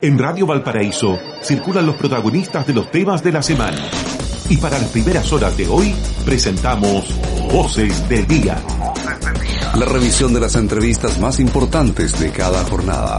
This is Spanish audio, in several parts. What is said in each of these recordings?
En Radio Valparaíso circulan los protagonistas de los temas de la semana. Y para las primeras horas de hoy presentamos Voces del Día. La revisión de las entrevistas más importantes de cada jornada.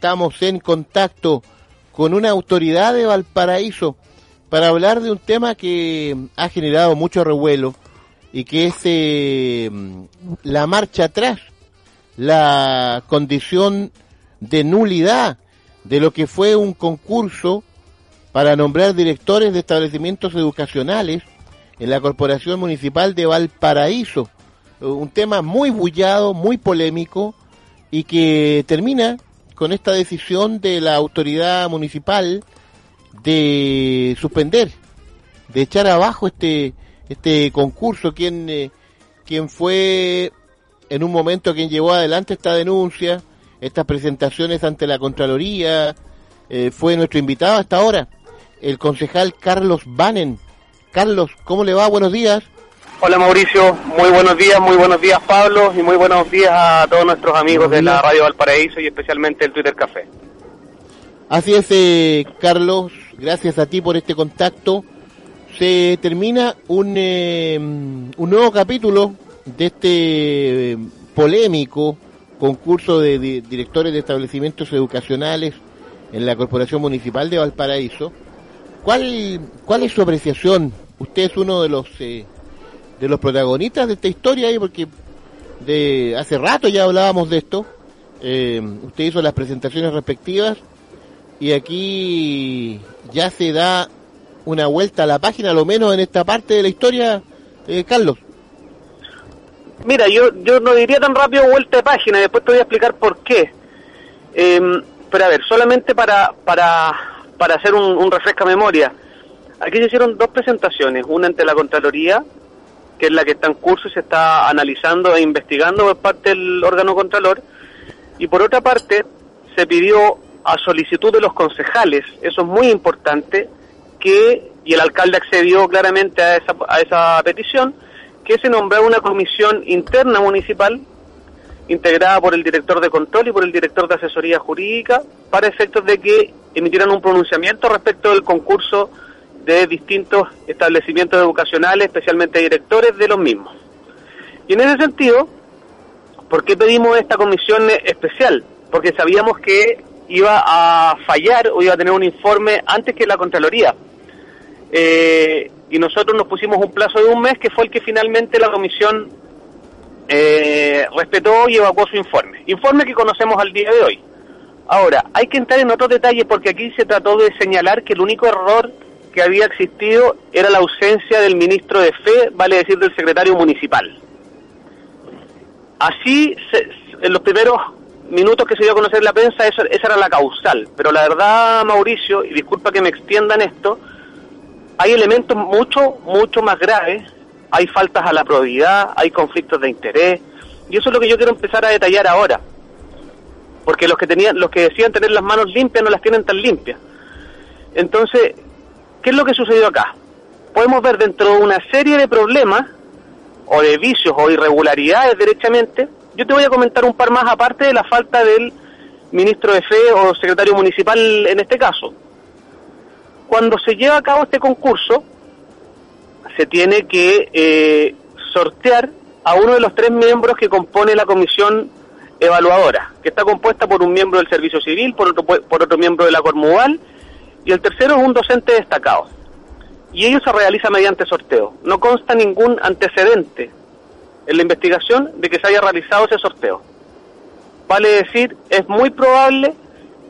Estamos en contacto con una autoridad de Valparaíso para hablar de un tema que ha generado mucho revuelo y que es eh, la marcha atrás, la condición de nulidad de lo que fue un concurso para nombrar directores de establecimientos educacionales en la Corporación Municipal de Valparaíso. Un tema muy bullado, muy polémico y que termina con esta decisión de la autoridad municipal de suspender, de echar abajo este este concurso, quien eh, fue en un momento quien llevó adelante esta denuncia, estas presentaciones ante la Contraloría, eh, fue nuestro invitado hasta ahora, el concejal Carlos Banen. Carlos, ¿cómo le va? Buenos días. Hola Mauricio, muy buenos días, muy buenos días Pablo y muy buenos días a todos nuestros amigos de la Radio Valparaíso y especialmente el Twitter Café. Así es, eh, Carlos, gracias a ti por este contacto. Se termina un, eh, un nuevo capítulo de este eh, polémico concurso de, directores de establecimientos educacionales en la Corporación Municipal de Valparaíso. ¿Cuál, cuál es su apreciación? Usted es uno de los eh, de los protagonistas de esta historia ahí porque de hace rato ya hablábamos de esto. Eh, usted hizo las presentaciones respectivas y aquí ya se da una vuelta a la página, lo menos en esta parte de la historia, eh, Carlos. Mira, yo, yo no diría tan rápido vuelta de página, después te voy a explicar por qué. Eh, pero a ver, solamente para, para, para hacer un, un refresca memoria. Aquí se hicieron dos presentaciones, una ante la Contraloría, que es la que está en curso y se está analizando e investigando por parte del órgano Contralor, y por otra parte se pidió a solicitud de los concejales, eso es muy importante, que, y el alcalde accedió claramente a esa, a esa petición, que se nombrara una comisión interna municipal integrada por el director de control y por el director de asesoría jurídica para efectos de que emitieran un pronunciamiento respecto del concurso de distintos establecimientos educacionales, especialmente directores de los mismos. Y en ese sentido, ¿por qué pedimos esta comisión especial? Porque sabíamos que iba a fallar o iba a tener un informe antes que la Contraloría. Eh, y nosotros nos pusimos un plazo de un mes que fue el que finalmente la comisión eh, respetó y evacuó su informe. Informe que conocemos al día de hoy. Ahora, hay que entrar en otros detalles porque aquí se trató de señalar que el único error que había existido era la ausencia del ministro de Fe, vale decir del secretario municipal. Así, se, en los primeros minutos que se dio a conocer la prensa, eso, esa era la causal. Pero la verdad, Mauricio, y disculpa que me extiendan esto, hay elementos mucho, mucho más graves. Hay faltas a la probidad, hay conflictos de interés, y eso es lo que yo quiero empezar a detallar ahora. Porque los que tenían, los que decían tener las manos limpias no las tienen tan limpias. Entonces, ¿qué es lo que sucedió acá? Podemos ver dentro de una serie de problemas, o de vicios, o irregularidades derechamente, yo te voy a comentar un par más aparte de la falta del ministro de Fe o secretario municipal en este caso. Cuando se lleva a cabo este concurso, se tiene que eh, sortear a uno de los tres miembros que compone la comisión evaluadora, que está compuesta por un miembro del Servicio Civil, por otro, por otro miembro de la Cormugal, y el tercero es un docente destacado. Y ello se realiza mediante sorteo. No consta ningún antecedente en la investigación de que se haya realizado ese sorteo. Vale decir, es muy probable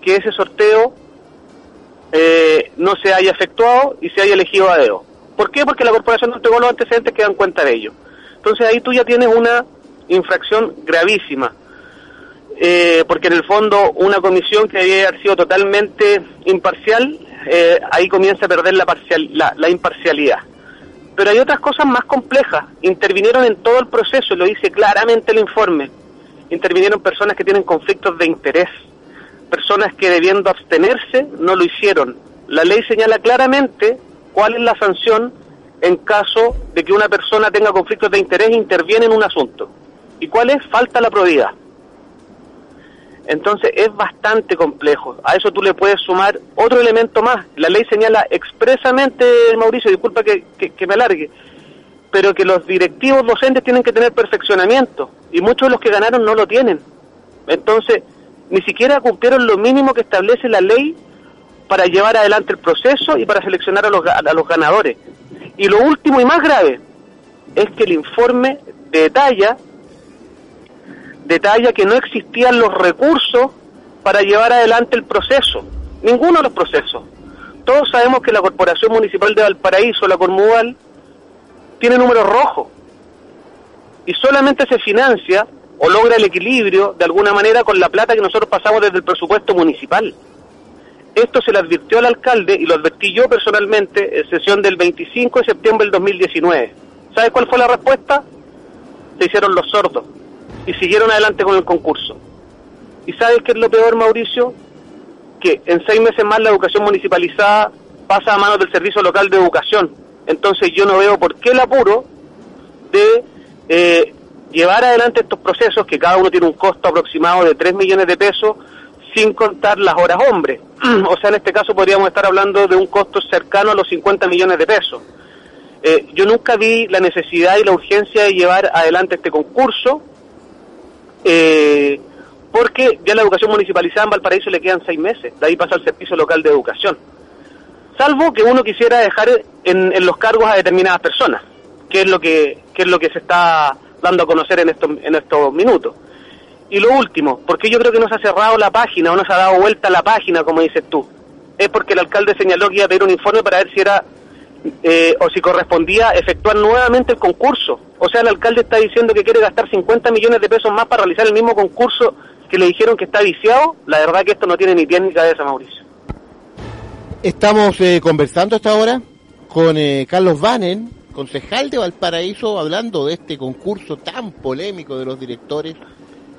que ese sorteo eh, no se haya efectuado y se haya elegido a dedo. ¿Por qué? Porque la corporación no entregó los antecedentes que dan cuenta de ello. Entonces ahí tú ya tienes una infracción gravísima. Eh, porque en el fondo una comisión que había sido totalmente imparcial, eh, ahí comienza a perder la, parcial, la, la, imparcialidad. Pero hay otras cosas más complejas. Intervinieron en todo el proceso, lo dice claramente el informe. Intervinieron personas que tienen conflictos de interés, personas que debiendo abstenerse no lo hicieron. La ley señala claramente cuál es la sanción en caso de que una persona tenga conflictos de interés e interviene en un asunto. ¿Y cuál es? Falta la probidad. Entonces es bastante complejo. A eso tú le puedes sumar otro elemento más. La ley señala expresamente, Mauricio, disculpa que, que, que, me alargue, pero que los directivos docentes tienen que tener perfeccionamiento y muchos de los que ganaron no lo tienen. Entonces, ni siquiera cumplieron lo mínimo que establece la ley para llevar adelante el proceso y para seleccionar a los, a los ganadores. Y lo último y más grave es que el informe detalla, detalla que no existían los recursos para llevar adelante el proceso, ninguno de los procesos. Todos sabemos que la Corporación Municipal de Valparaíso, la Cormugal, tiene números rojos y solamente se financia o logra el equilibrio de alguna manera con la plata que nosotros pasamos desde el presupuesto municipal. Esto se le advirtió al alcalde y lo advertí yo personalmente en sesión del 25 de septiembre del 2019. ¿Sabes cuál fue la respuesta? Se hicieron los sordos y siguieron adelante con el concurso. ¿Y sabes qué es lo peor, Mauricio? Que en seis meses más la educación municipalizada pasa a manos del Servicio Local de Educación. Entonces yo no veo por qué el apuro de eh, llevar adelante estos procesos, que cada uno tiene un costo aproximado de 3 millones de pesos, sin contar las horas hombre. o sea, en este caso podríamos estar hablando de un costo cercano a los 50 millones de pesos. Eh, yo nunca vi la necesidad y la urgencia de llevar adelante este concurso, eh, porque ya la educación municipalizada en Valparaíso le quedan seis meses, de ahí pasa al servicio local de educación. Salvo que uno quisiera dejar en, los cargos a determinadas personas, que es lo que, que es lo que se está dando a conocer en estos, en estos minutos. Y lo último, porque yo creo que no se ha cerrado la página o no se ha dado vuelta la página, como dices tú. Es porque el alcalde señaló que iba a pedir un informe para ver si era eh, o si correspondía efectuar nuevamente el concurso. O sea, el alcalde está diciendo que quiere gastar 50 millones de pesos más para realizar el mismo concurso que le dijeron que está viciado. La verdad que esto no tiene ni pie ni cabeza, Mauricio. Estamos eh, conversando hasta ahora con eh, Carlos Vanen, concejal de Valparaíso, hablando de este concurso tan polémico de los directores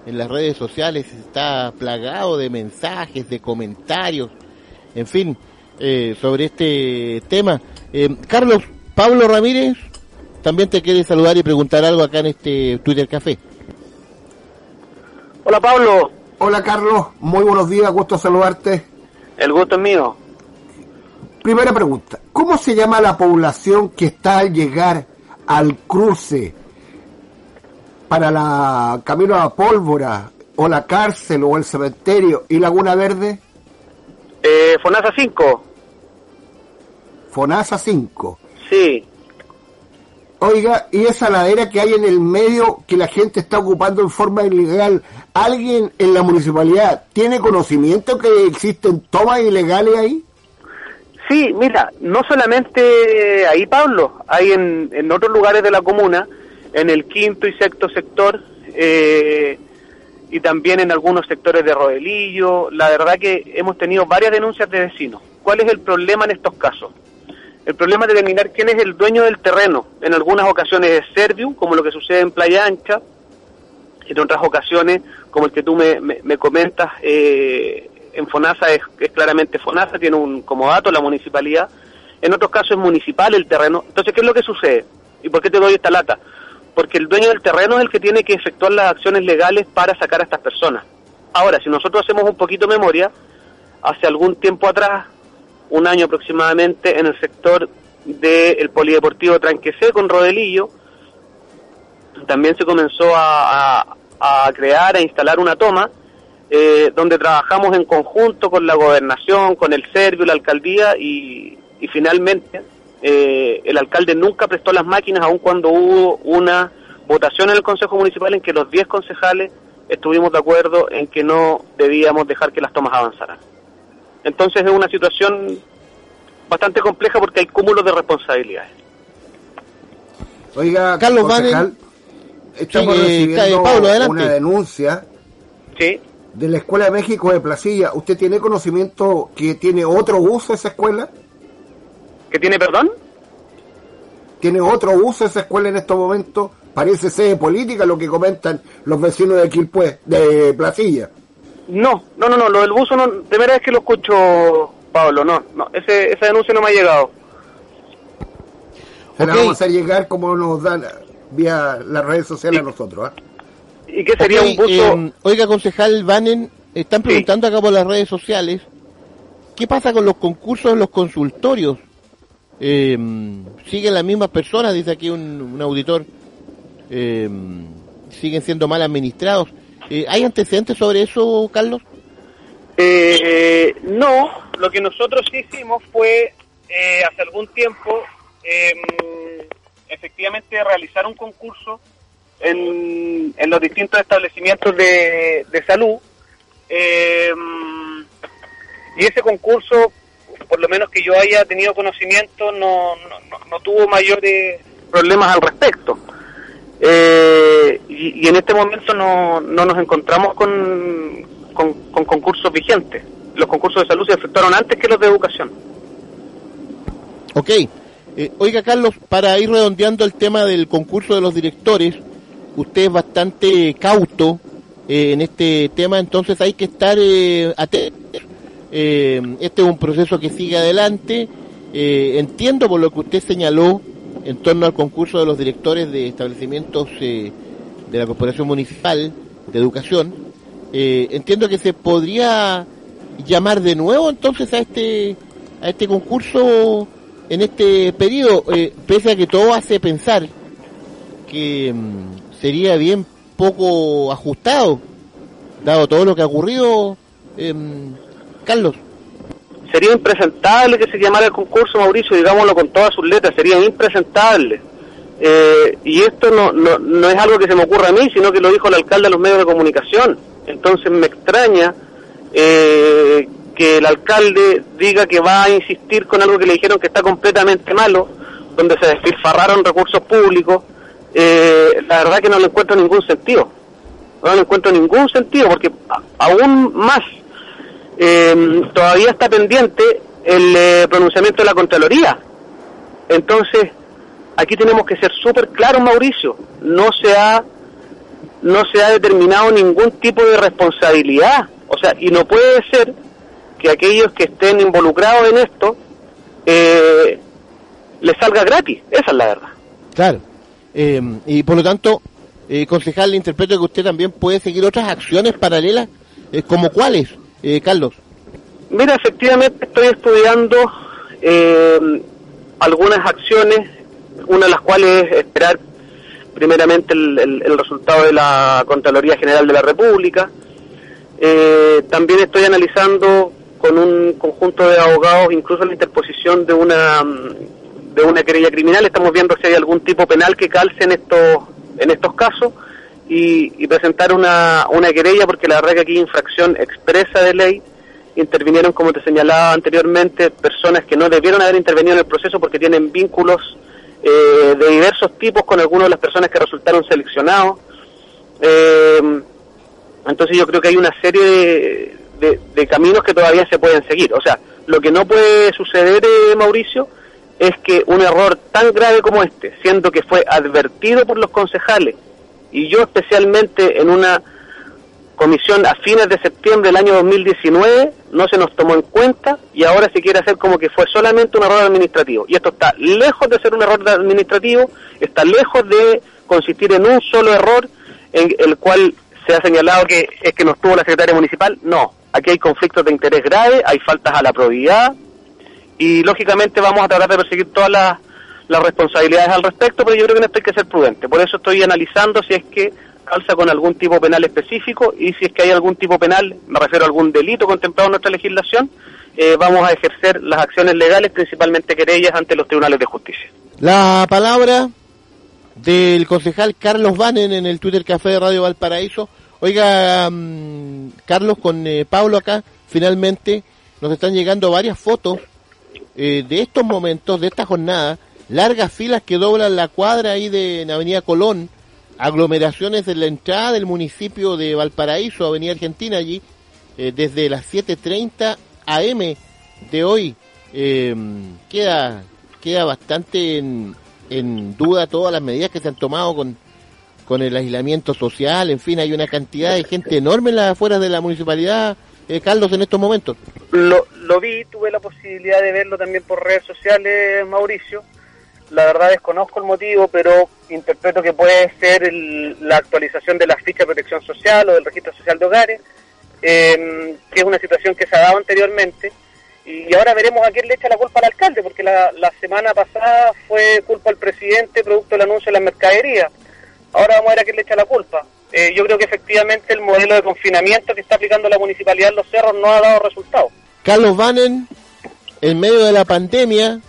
en las redes sociales está plagado de mensajes, de comentarios, en fin, eh, sobre este tema. Eh, Carlos, Pablo Ramírez también te quiere saludar y preguntar algo acá en este Twitter Café. Hola Pablo. Hola Carlos, muy buenos días, gusto saludarte. El gusto es mío. Primera pregunta, ¿cómo se llama la población que está al llegar al cruce para la Camino a Pólvora, o la cárcel, o el cementerio, y Laguna Verde? Eh, Fonasa 5. Fonasa 5. Sí. Oiga, y esa ladera que hay en el medio que la gente está ocupando en forma ilegal, ¿alguien en la municipalidad tiene conocimiento que existen tomas ilegales ahí? Sí, mira, no solamente ahí, Pablo, hay en, en otros lugares de la comuna en el quinto y sexto sector eh, y también en algunos sectores de Rodelillo. La verdad que hemos tenido varias denuncias de vecinos. ¿Cuál es el problema en estos casos? El problema es determinar quién es el dueño del terreno. En algunas ocasiones es Servium, como lo que sucede en Playa Ancha. En otras ocasiones, como el que tú me, me, comentas, eh, en FONASA es, es, claramente FONASA, tiene un como dato la municipalidad. En otros casos es municipal el terreno. Entonces, ¿qué es lo que sucede? ¿Y por qué te doy esta lata? porque el dueño del terreno es el que tiene que efectuar las acciones legales para sacar a estas personas. Ahora, si nosotros hacemos un poquito de memoria, hace algún tiempo atrás, un año aproximadamente, en el sector del polideportivo Tranquecé con Rodelillo, también se comenzó a, a, crear, a instalar una toma, eh, donde trabajamos en conjunto con la gobernación, con el Servio, la alcaldía, y, y finalmente eh, el alcalde nunca prestó las máquinas, aun cuando hubo una votación en el Consejo Municipal en que los 10 concejales estuvimos de acuerdo en que no debíamos dejar que las tomas avanzaran. Entonces es una situación bastante compleja porque hay cúmulos de responsabilidades. Oiga, Carlos concejal, estamos recibiendo una denuncia de la Escuela de México de Placilla. ¿Usted tiene conocimiento que tiene otro uso esa escuela? ¿Que tiene perdón? ¿Tiene otro uso esa escuela en estos momentos? Parece ser política lo que comentan los vecinos de Quilpué, de Placilla. No, no, no, no, lo del buzo no, primera vez que lo escucho, Pablo, no, no, ese, esa denuncia no me ha llegado. Se la vamos a llegar como nos dan vía las redes sociales a nosotros. ¿ah? ¿Y qué sería un buzo? Eh, oiga, concejal Vanen, están preguntando acá por las redes sociales, ¿qué pasa con los concursos en los consultorios? eh, siguen las mismas personas, dice aquí un, auditor, eh, siguen siendo mal administrados. Eh, ¿Hay antecedentes sobre eso, Carlos? Eh, no, lo que nosotros hicimos fue eh, hace algún tiempo em, efectivamente realizar un concurso en, en los distintos establecimientos de, de salud. Em, y ese concurso por lo menos que yo haya tenido conocimiento no, no, no tuvo mayores problemas al respecto eh, y, en este momento no, no nos encontramos con, con, con concursos vigentes los concursos de salud se efectuaron antes que los de educación Ok. Eh, oiga, Carlos, para ir redondeando el tema del concurso de los directores, usted es bastante cauto eh, en este tema, entonces hay que estar eh, atentos. Este es un proceso que sigue adelante. Entiendo por lo que usted señaló en torno al concurso de los directores de establecimientos eh, de la Corporación Municipal de Educación. Eh, entiendo que se podría llamar de nuevo entonces a este a este concurso en este periodo, eh, pese a que todo hace pensar que mm, sería bien poco ajustado, dado todo lo que ha ocurrido, em, Carlos. Sería impresentable que se llamara el concurso, Mauricio, digámoslo con todas sus letras, sería impresentable. Eh, y esto no, no, no es algo que se me ocurra a mí, sino que lo dijo el alcalde a los medios de comunicación. Entonces me extraña eh, que el alcalde diga que va a insistir con algo que le dijeron que está completamente malo, donde se despilfarraron recursos públicos. Eh, la verdad que no le encuentro ningún sentido. No le encuentro ningún sentido, porque aún más eh, todavía está pendiente el eh, pronunciamiento de la Contraloría. Entonces, aquí tenemos que ser súper claros, Mauricio. No se ha no se ha determinado ningún tipo de responsabilidad. O sea, y no puede ser que aquellos que estén involucrados en esto eh, les salga gratis. Esa es la verdad. Claro. Eh, y por lo tanto, eh, concejal, le interpreto que usted también puede seguir otras acciones paralelas, eh, como cuáles, eh, Carlos. Mira, efectivamente estoy estudiando eh, algunas acciones, una de las cuales es esperar primeramente el, resultado de la Contraloría General de la República. Eh, también estoy analizando con un conjunto de abogados incluso la interposición de una de una querella criminal. Estamos viendo si hay algún tipo penal que calce en estos en estos casos y, y presentar una, una querella porque la verdad que aquí infracción expresa de ley intervinieron, como te señalaba anteriormente, personas que no debieron haber intervenido en el proceso porque tienen vínculos eh, de diversos tipos con algunas de las personas que resultaron seleccionados. Eh, entonces yo creo que hay una serie de, de- de caminos que todavía se pueden seguir. O sea, lo que no puede suceder, eh, Mauricio, es que un error tan grave como este, siendo que fue advertido por los concejales, y yo especialmente en una comisión a fines de septiembre del año 2019 no se nos tomó en cuenta y ahora se quiere hacer como que fue solamente un error administrativo. Y esto está lejos de ser un error administrativo, está lejos de consistir en un solo error en el cual se ha señalado que es que no estuvo la secretaria municipal. No, aquí hay conflictos de interés graves, hay faltas a la probidad y lógicamente vamos a tratar de perseguir todas las, las responsabilidades al respecto, pero yo creo que en esto hay que ser prudente. Por eso estoy analizando si es que calza con algún tipo penal específico y si es que hay algún tipo penal, me refiero a algún delito contemplado en nuestra legislación, eh, vamos a ejercer las acciones legales, principalmente querellas ante los tribunales de justicia. La palabra del concejal Carlos Banen en el Twitter Café de Radio Valparaíso. Oiga, mm, Carlos, con eh, Pablo acá, finalmente nos están llegando varias fotos eh, de estos momentos, de esta jornada, largas filas que doblan la cuadra ahí de en Avenida Colón, aglomeraciones en la entrada del municipio de Valparaíso, Avenida Argentina allí, eh, desde las 7.30 AM de hoy. Eh, queda, queda bastante en, en duda todas las medidas que se han tomado con, con el aislamiento social, en fin, hay una cantidad de gente enorme en las afueras de la municipalidad, eh, Carlos, en estos momentos. Lo, lo vi, tuve la posibilidad de verlo también por redes sociales, Mauricio. La verdad desconozco el motivo, pero interpreto que puede ser el- la actualización de la ficha de protección social o del registro social de hogares, eh, que es una situación que se ha dado anteriormente. Y ahora veremos a quién le echa la culpa al alcalde, porque la, semana pasada fue culpa al presidente producto del anuncio de la mercadería. Ahora vamos a ver a quién le echa la culpa. eh, yo creo que efectivamente el modelo de confinamiento que está aplicando la municipalidad en los cerros no ha dado resultados. Carlos Vanen, en medio de la pandemia,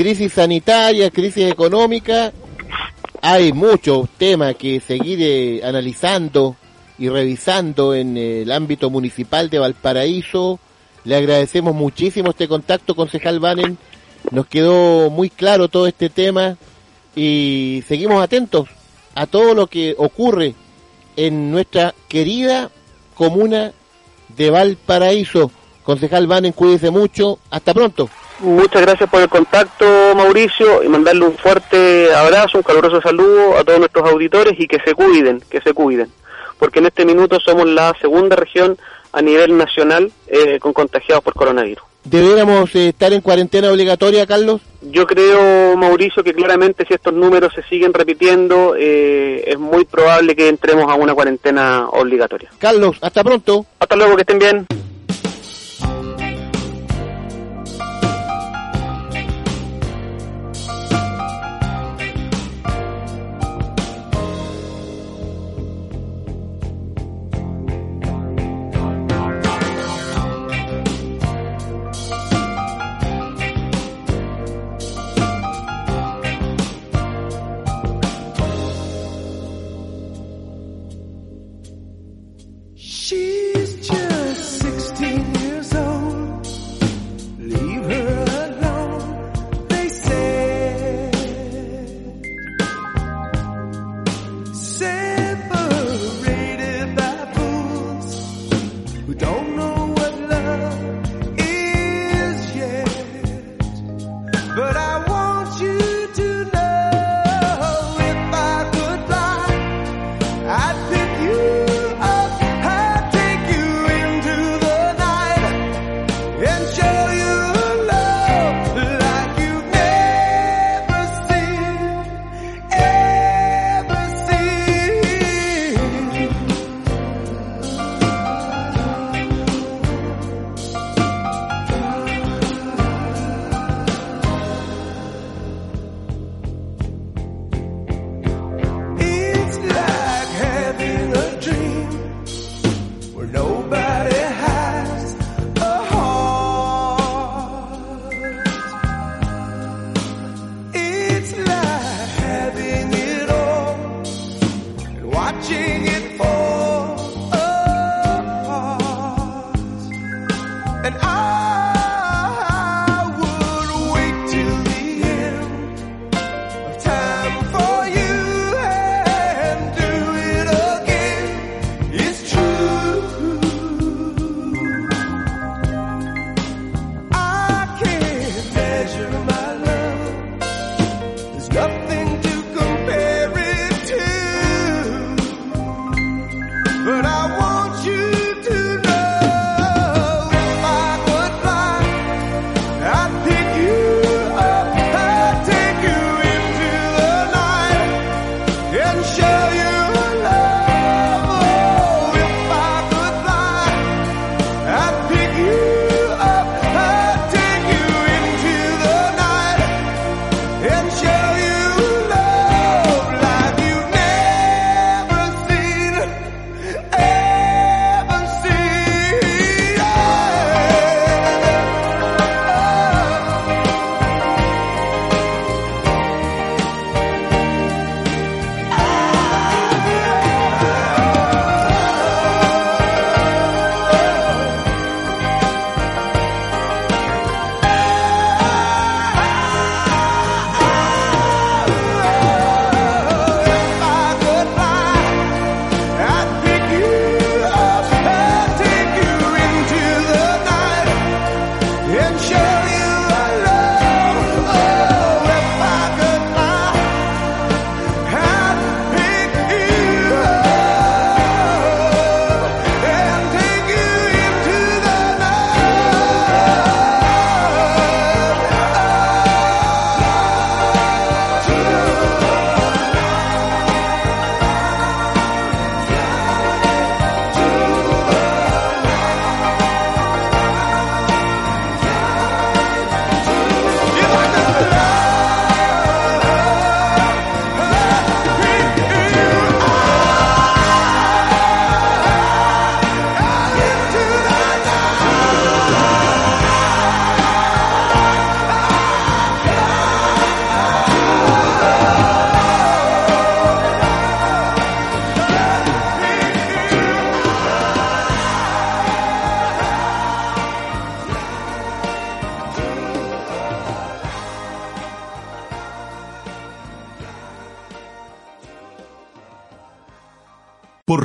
crisis sanitaria, crisis económica, hay muchos temas que seguir eh, analizando y revisando en el ámbito municipal de Valparaíso. Le agradecemos muchísimo este contacto, concejal Vanen. Nos quedó muy claro todo este tema y seguimos atentos a todo lo que ocurre en nuestra querida comuna de Valparaíso. Concejal Vanen, cuídese mucho. Hasta pronto. Muchas gracias por el contacto, Mauricio, y mandarle un fuerte abrazo, un caluroso saludo a todos nuestros auditores y que se cuiden, que se cuiden, porque en este minuto somos la segunda región a nivel nacional eh, con contagiados por coronavirus. ¿Deberíamos eh, estar en cuarentena obligatoria, Carlos? Yo creo, Mauricio, que claramente si estos números se siguen repitiendo, eh, es muy probable que entremos a una cuarentena obligatoria. Carlos, hasta pronto. Hasta luego, que estén bien.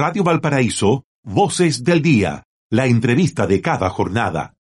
Radio Valparaíso, Voces del Día, la entrevista de cada jornada.